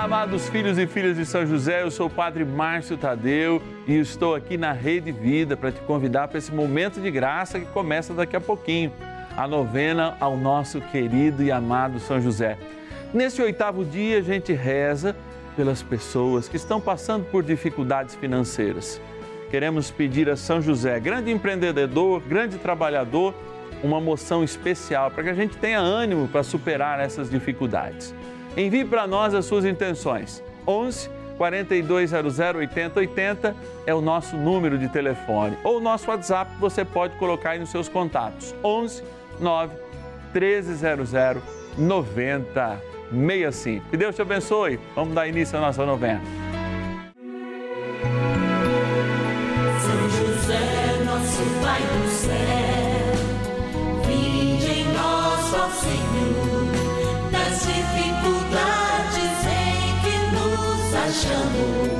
Olá, amados filhos e filhas de São José, eu sou o Padre Márcio Tadeu e estou aqui na Rede Vida para te convidar para esse momento de graça que começa daqui a pouquinho, a novena ao nosso querido e amado São José. Nesse oitavo dia, a gente reza pelas pessoas que estão passando por dificuldades financeiras. Queremos pedir a São José, grande empreendedor, grande trabalhador, uma moção especial para que a gente tenha ânimo para superar essas dificuldades. Envie para nós as suas intenções. 11 4200 8080 é o nosso número de telefone. Ou o nosso WhatsApp você pode colocar aí nos seus contatos. 11 9 1300 9065. Que Deus te abençoe. Vamos dar início à nossa novena. Nos achamos.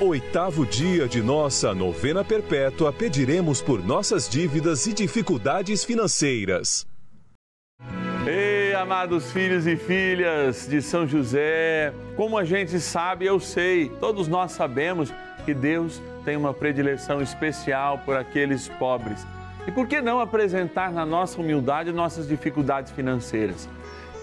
oitavo dia de nossa novena perpétua, pediremos por nossas dívidas e dificuldades financeiras. Ei, amados filhos e filhas de São José, como a gente sabe, eu sei, todos nós sabemos que Deus tem uma predileção especial por aqueles pobres. E por que não apresentar na nossa humildade nossas dificuldades financeiras?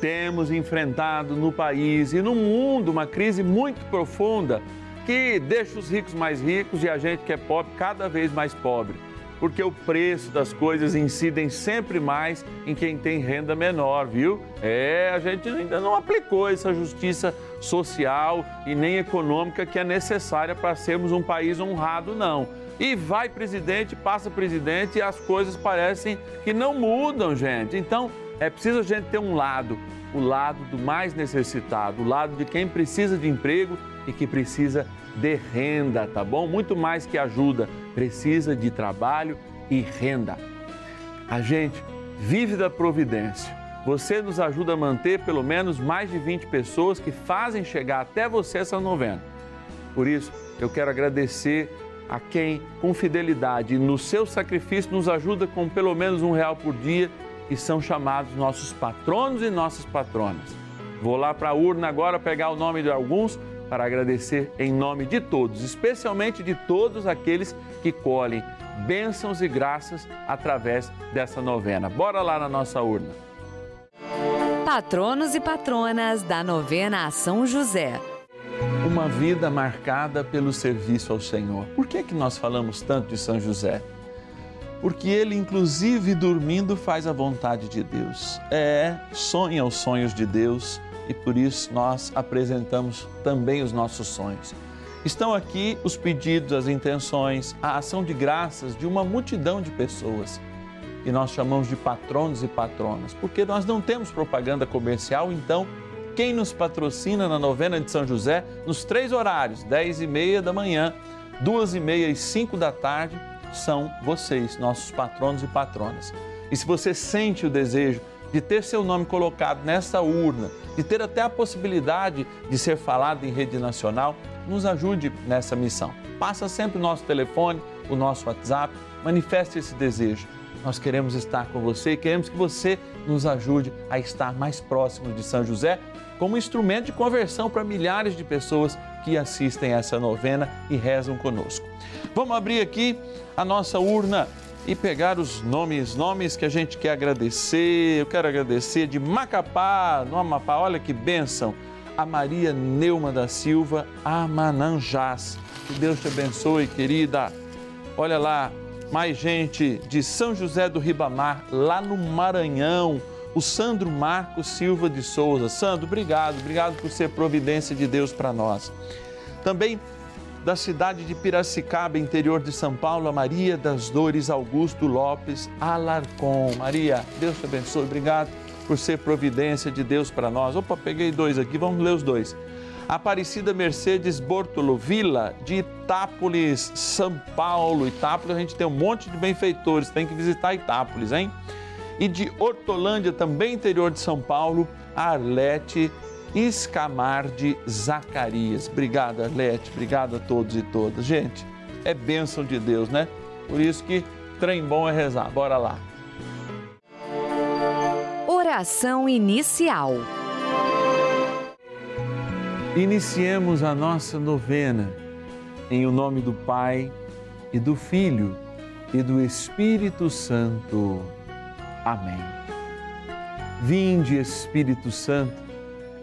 Temos enfrentado no país e no mundo uma crise muito profunda que deixa os ricos mais ricos e a gente que é pobre cada vez mais pobre. Porque o preço das coisas incidem sempre mais em quem tem renda menor, viu? É, a gente ainda não aplicou essa justiça social e nem econômica que é necessária para sermos um país honrado, não. E vai presidente, passa presidente e as coisas parecem que não mudam, gente. Então, é preciso a gente ter um lado, o lado do mais necessitado, o lado de quem precisa de emprego e que precisa de renda, tá bom? Muito mais que ajuda, precisa de trabalho e renda. A gente vive da providência. Você nos ajuda a manter pelo menos mais de 20 pessoas que fazem chegar até você essa novena. Por isso, eu quero agradecer a quem, com fidelidade no seu sacrifício, nos ajuda com pelo menos um real por dia e são chamados nossos patronos e nossas patronas. Vou lá para a urna agora pegar o nome de alguns para agradecer em nome de todos, especialmente de todos aqueles que colhem bênçãos e graças através dessa novena. Bora lá na nossa urna. Patronos e patronas da novena a São José. Uma vida marcada pelo serviço ao Senhor. Por que, que nós falamos tanto de São José? Porque ele, inclusive dormindo, faz a vontade de Deus. É, sonha os sonhos de Deus e por isso nós apresentamos também os nossos sonhos. Estão aqui os pedidos, as intenções, a ação de graças de uma multidão de pessoas. E nós chamamos de patronos e patronas, porque nós não temos propaganda comercial, então quem nos patrocina na novena de São José, nos três horários, 10 e meia da manhã, duas e meia e 5 da tarde, são vocês, nossos patronos e patronas. E se você sente o desejo de ter seu nome colocado nessa urna, de ter até a possibilidade de ser falado em rede nacional, nos ajude nessa missão. Passa sempre o nosso telefone, o nosso WhatsApp, manifeste esse desejo. Nós queremos estar com você e queremos que você nos ajude a estar mais próximos de São José como instrumento de conversão para milhares de pessoas que assistem essa novena e rezam conosco. Vamos abrir aqui a nossa urna e pegar os nomes, nomes que a gente quer agradecer. Eu quero agradecer de Macapá, no Amapá, olha que bênção, a Maria Neuma da Silva Amananjás. Que Deus te abençoe, querida. Olha lá, mais gente de São José do Ribamar, lá no Maranhão, o Sandro Marcos Silva de Souza. Sandro, obrigado, obrigado por ser providência de Deus para nós. Também da cidade de Piracicaba, interior de São Paulo, a Maria das Dores Augusto Lopes Alarcon. Maria, Deus te abençoe, obrigado por ser providência de Deus para nós. Opa, peguei dois aqui, vamos ler os dois. Aparecida Mercedes Bortolo Vila, de Itápolis, São Paulo. Itápolis, a gente tem um monte de benfeitores, tem que visitar Itápolis, hein? E de Hortolândia, também interior de São Paulo, Arlete Escamar de Zacarias. Obrigado, Arlete, obrigado a todos e todas. Gente, é bênção de Deus, né? Por isso que trem bom é rezar. Bora lá. Oração inicial. Iniciemos a nossa novena em o nome do Pai e do Filho e do Espírito Santo. Amém. Vinde, Espírito Santo,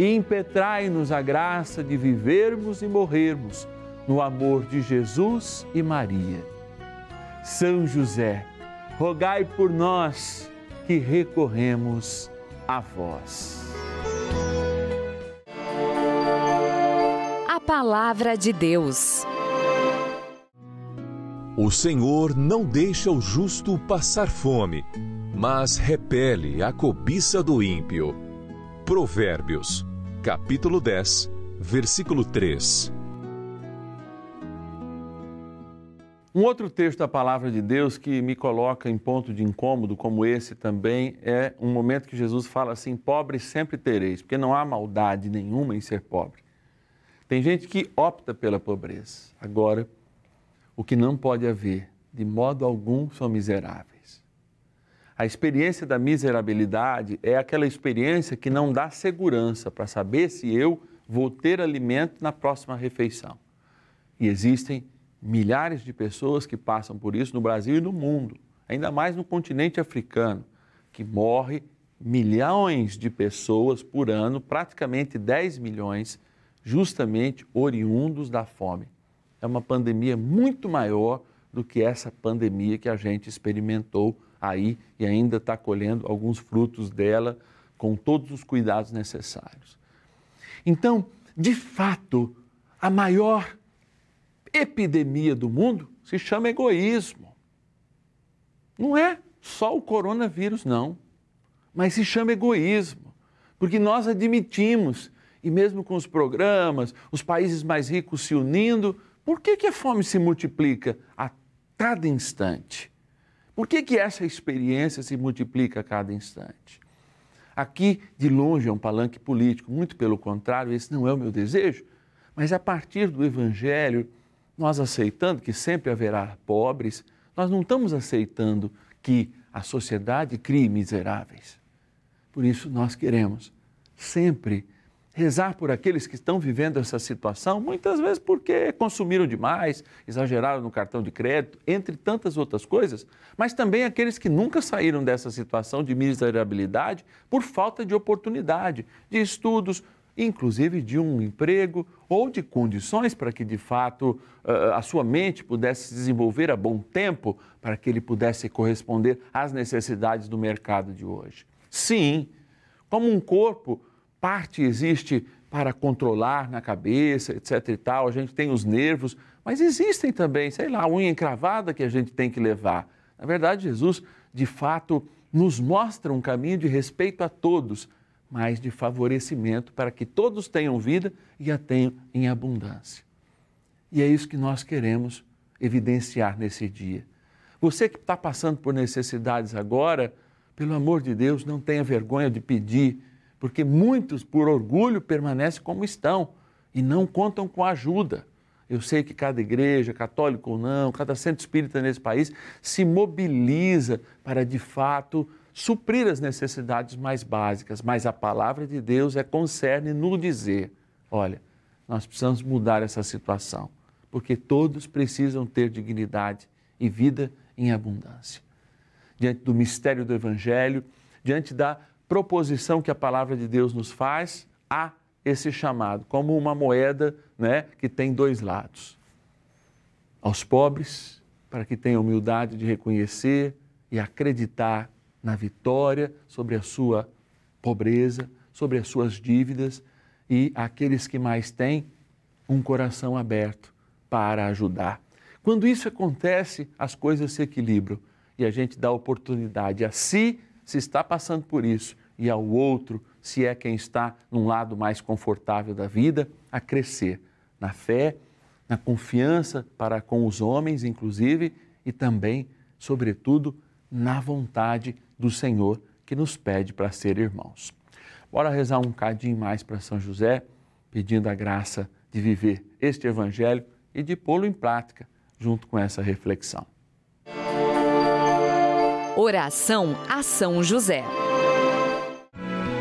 e impetrai-nos a graça de vivermos e morrermos no amor de Jesus e Maria. São José, rogai por nós que recorremos a vós. A palavra de Deus. O Senhor não deixa o justo passar fome, mas repele a cobiça do ímpio. Provérbios, capítulo 10, versículo 3. Um outro texto da palavra de Deus que me coloca em ponto de incômodo, como esse também, é um momento que Jesus fala assim: pobre sempre tereis, porque não há maldade nenhuma em ser pobre. Tem gente que opta pela pobreza. Agora, o que não pode haver, de modo algum, são miseráveis. A experiência da miserabilidade é aquela experiência que não dá segurança para saber se eu vou ter alimento na próxima refeição. E existem milhares de pessoas que passam por isso no Brasil e no mundo, ainda mais no continente africano, que morre milhões de pessoas por ano, praticamente 10 milhões, justamente oriundos da fome. É uma pandemia muito maior do que essa pandemia que a gente experimentou aí e ainda está colhendo alguns frutos dela com todos os cuidados necessários. Então, de fato, a maior epidemia do mundo se chama egoísmo. Não é só o coronavírus, não, mas se chama egoísmo, porque nós admitimos, e mesmo com os programas, os países mais ricos se unindo, por que, que a fome se multiplica a cada instante? Por que, que essa experiência se multiplica a cada instante? Aqui, de longe, é um palanque político, muito pelo contrário, esse não é o meu desejo, mas a partir do Evangelho, nós aceitando que sempre haverá pobres, nós não estamos aceitando que a sociedade crie miseráveis. Por isso, nós queremos sempre rezar por aqueles que estão vivendo essa situação, muitas vezes porque consumiram demais, exageraram no cartão de crédito, entre tantas outras coisas, mas também aqueles que nunca saíram dessa situação de miserabilidade por falta de oportunidade, de estudos, inclusive de um emprego ou de condições para que de fato a sua mente pudesse se desenvolver a bom tempo para que ele pudesse corresponder às necessidades do mercado de hoje. Sim, como um corpo parte existe para controlar na cabeça, etc e tal, a gente tem os nervos, mas existem também, sei lá, a unha encravada que a gente tem que levar. Na verdade, Jesus, de fato, nos mostra um caminho de respeito a todos, mas de favorecimento para que todos tenham vida e a tenham em abundância. E é isso que nós queremos evidenciar nesse dia. Você que está passando por necessidades agora, pelo amor de Deus, não tenha vergonha de pedir porque muitos, por orgulho, permanecem como estão e não contam com ajuda. Eu sei que cada igreja, católica ou não, cada centro espírita nesse país se mobiliza para, de fato, suprir as necessidades mais básicas, mas a palavra de Deus é concerne no dizer: olha, nós precisamos mudar essa situação, porque todos precisam ter dignidade e vida em abundância. Diante do mistério do Evangelho, diante da proposição que a palavra de Deus nos faz a esse chamado, como uma moeda né, que tem dois lados. Aos pobres, para que tenham humildade de reconhecer e acreditar na vitória sobre a sua pobreza, sobre as suas dívidas, e aqueles que mais têm, um coração aberto para ajudar. Quando isso acontece, as coisas se equilibram e a gente dá oportunidade a si, se está passando por isso, e ao outro, se é quem está num lado mais confortável da vida, a crescer na fé, na confiança para com os homens, inclusive, e também, sobretudo, na vontade do Senhor que nos pede para ser irmãos. Bora rezar um cadinho mais para São José, pedindo a graça de viver este Evangelho e de pô-lo em prática junto com essa reflexão. Oração a São José.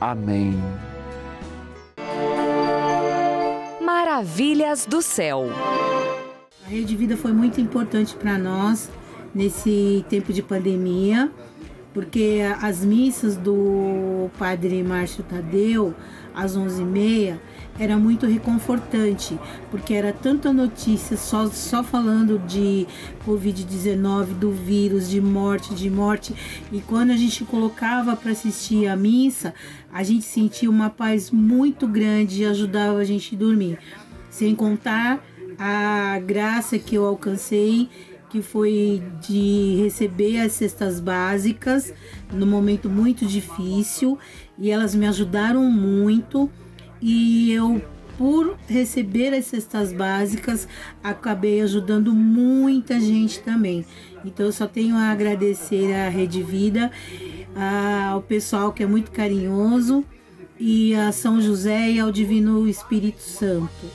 Amém. Maravilhas do céu. A Rede Vida foi muito importante para nós nesse tempo de pandemia, porque as missas do Padre Márcio Tadeu às 11h30 era muito reconfortante, porque era tanta notícia só, só falando de Covid-19, do vírus, de morte, de morte. E quando a gente colocava para assistir a missa, a gente sentia uma paz muito grande e ajudava a gente a dormir. Sem contar a graça que eu alcancei que foi de receber as cestas básicas no momento muito difícil e elas me ajudaram muito e eu por receber as cestas básicas acabei ajudando muita gente também. Então eu só tenho a agradecer à Rede Vida, ao pessoal que é muito carinhoso e a São José e ao Divino Espírito Santo.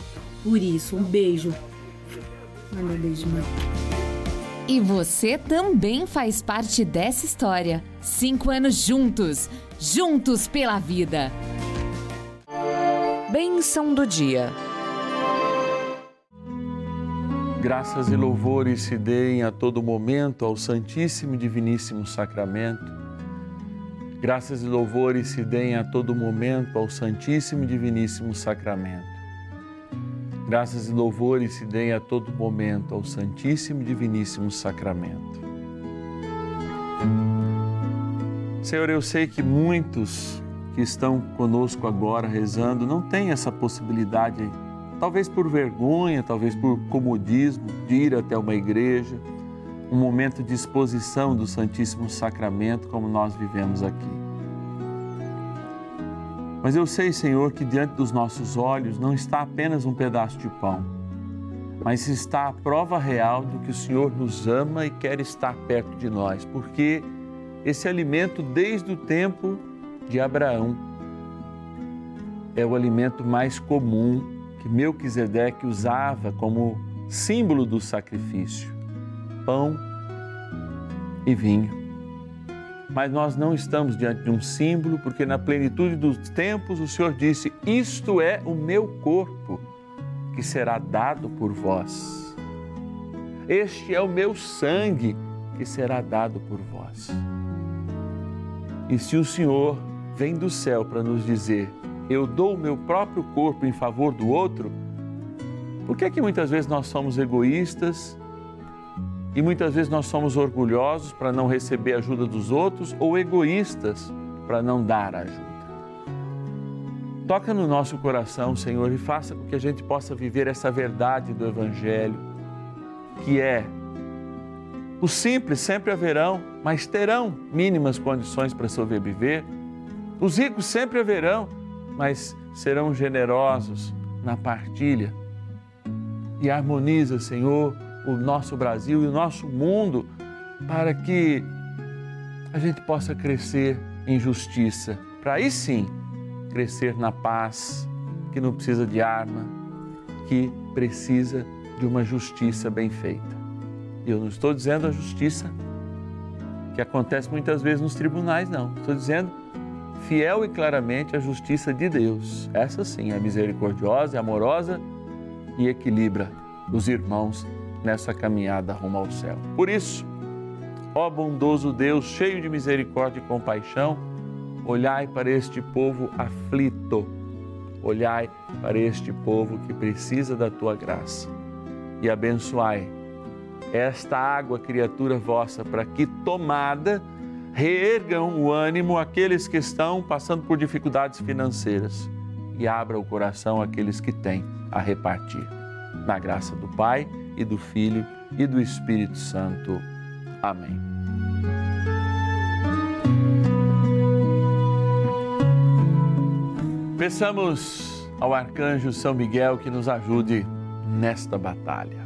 Por isso, um beijo. Manda beijo, mãe. E você também faz parte dessa história. Cinco anos juntos, juntos pela vida. Bênção do dia. Graças e louvores se deem a todo momento ao Santíssimo e Diviníssimo Sacramento. Graças e louvores se deem a todo momento ao Santíssimo e Diviníssimo Sacramento. Graças e louvores se deem a todo momento ao Santíssimo e Diviníssimo Sacramento. Senhor, eu sei que muitos que estão conosco agora rezando não têm essa possibilidade, talvez por vergonha, talvez por comodismo, de ir até uma igreja, um momento de exposição do Santíssimo Sacramento como nós vivemos aqui. Mas eu sei, Senhor, que diante dos nossos olhos não está apenas um pedaço de pão, mas está a prova real do que o Senhor nos ama e quer estar perto de nós, porque esse alimento, desde o tempo de Abraão, é o alimento mais comum que Melquisedeque usava como símbolo do sacrifício: pão e vinho. Mas nós não estamos diante de um símbolo, porque na plenitude dos tempos o Senhor disse: Isto é o meu corpo, que será dado por vós. Este é o meu sangue, que será dado por vós. E se o Senhor vem do céu para nos dizer: Eu dou o meu próprio corpo em favor do outro, por que é que muitas vezes nós somos egoístas e muitas vezes nós somos orgulhosos para não receber a ajuda dos outros ou egoístas para não dar ajuda? Toca no nosso coração, Senhor, e faça com que a gente possa viver essa verdade do Evangelho, que é os simples sempre haverão, mas terão mínimas condições para sobreviver. Os ricos sempre haverão, mas serão generosos na partilha. E harmoniza, Senhor, o nosso Brasil e o nosso mundo para que a gente possa crescer em justiça, para aí sim crescer na paz, que não precisa de arma, que precisa de uma justiça bem feita. E eu não estou dizendo a justiça que acontece muitas vezes nos tribunais, não. Estou dizendo fiel e claramente a justiça de Deus. Essa sim é misericordiosa, é amorosa e equilibra os irmãos nessa caminhada rumo ao céu. Por isso, ó bondoso Deus, cheio de misericórdia e compaixão, olhai para este povo aflito, olhai para este povo que precisa da tua graça e abençoai esta água, criatura vossa, para que tomada reergam o ânimo aqueles que estão passando por dificuldades financeiras e abra o coração àqueles que têm a repartir. Na graça do Pai e do Filho e do Espírito Santo. Amém. Peçamos ao arcanjo São Miguel que nos ajude nesta batalha.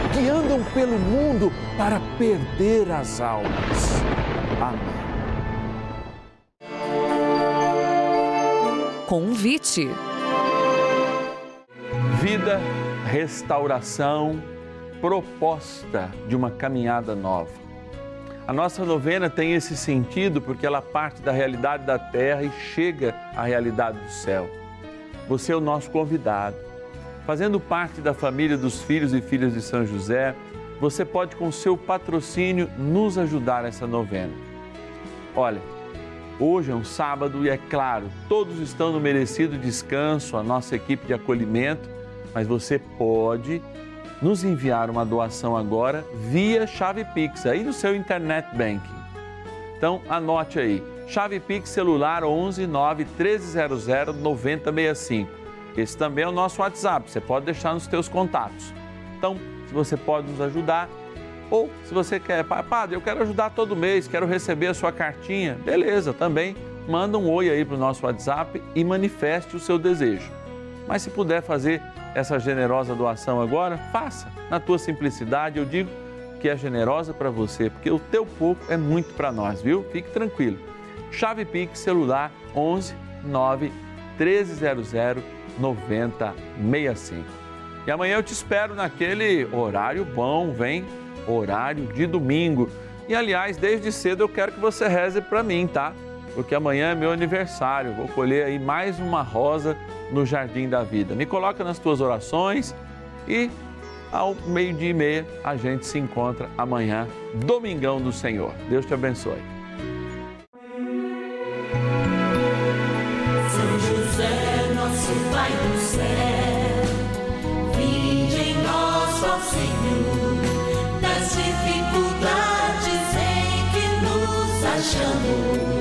que andam pelo mundo para perder as almas. Amém. Convite. Vida, restauração, proposta de uma caminhada nova. A nossa novena tem esse sentido porque ela parte da realidade da terra e chega à realidade do céu. Você é o nosso convidado. Fazendo parte da família dos filhos e filhas de São José, você pode, com seu patrocínio, nos ajudar nessa novena. Olha, hoje é um sábado e é claro, todos estão no merecido descanso, a nossa equipe de acolhimento, mas você pode nos enviar uma doação agora via chave Pix, aí no seu internet banking. Então anote aí, chave Pix celular 11 9 1300 9065. Esse também é o nosso WhatsApp, você pode deixar nos teus contatos. Então, se você pode nos ajudar, ou se você quer, padre, eu quero ajudar todo mês, quero receber a sua cartinha, beleza, também manda um oi aí para o nosso WhatsApp e manifeste o seu desejo. Mas se puder fazer essa generosa doação agora, faça. Na tua simplicidade, eu digo que é generosa para você, porque o teu pouco é muito para nós, viu? Fique tranquilo. Chave Pix celular 11 9 1300 9065. E amanhã eu te espero naquele horário bom, vem? Horário de domingo. E aliás, desde cedo eu quero que você reze para mim, tá? Porque amanhã é meu aniversário. Vou colher aí mais uma rosa no jardim da vida. Me coloca nas tuas orações e ao meio-dia e meia a gente se encontra amanhã, domingão do Senhor. Deus te abençoe. Senhor, das dificuldades em que nos achamos.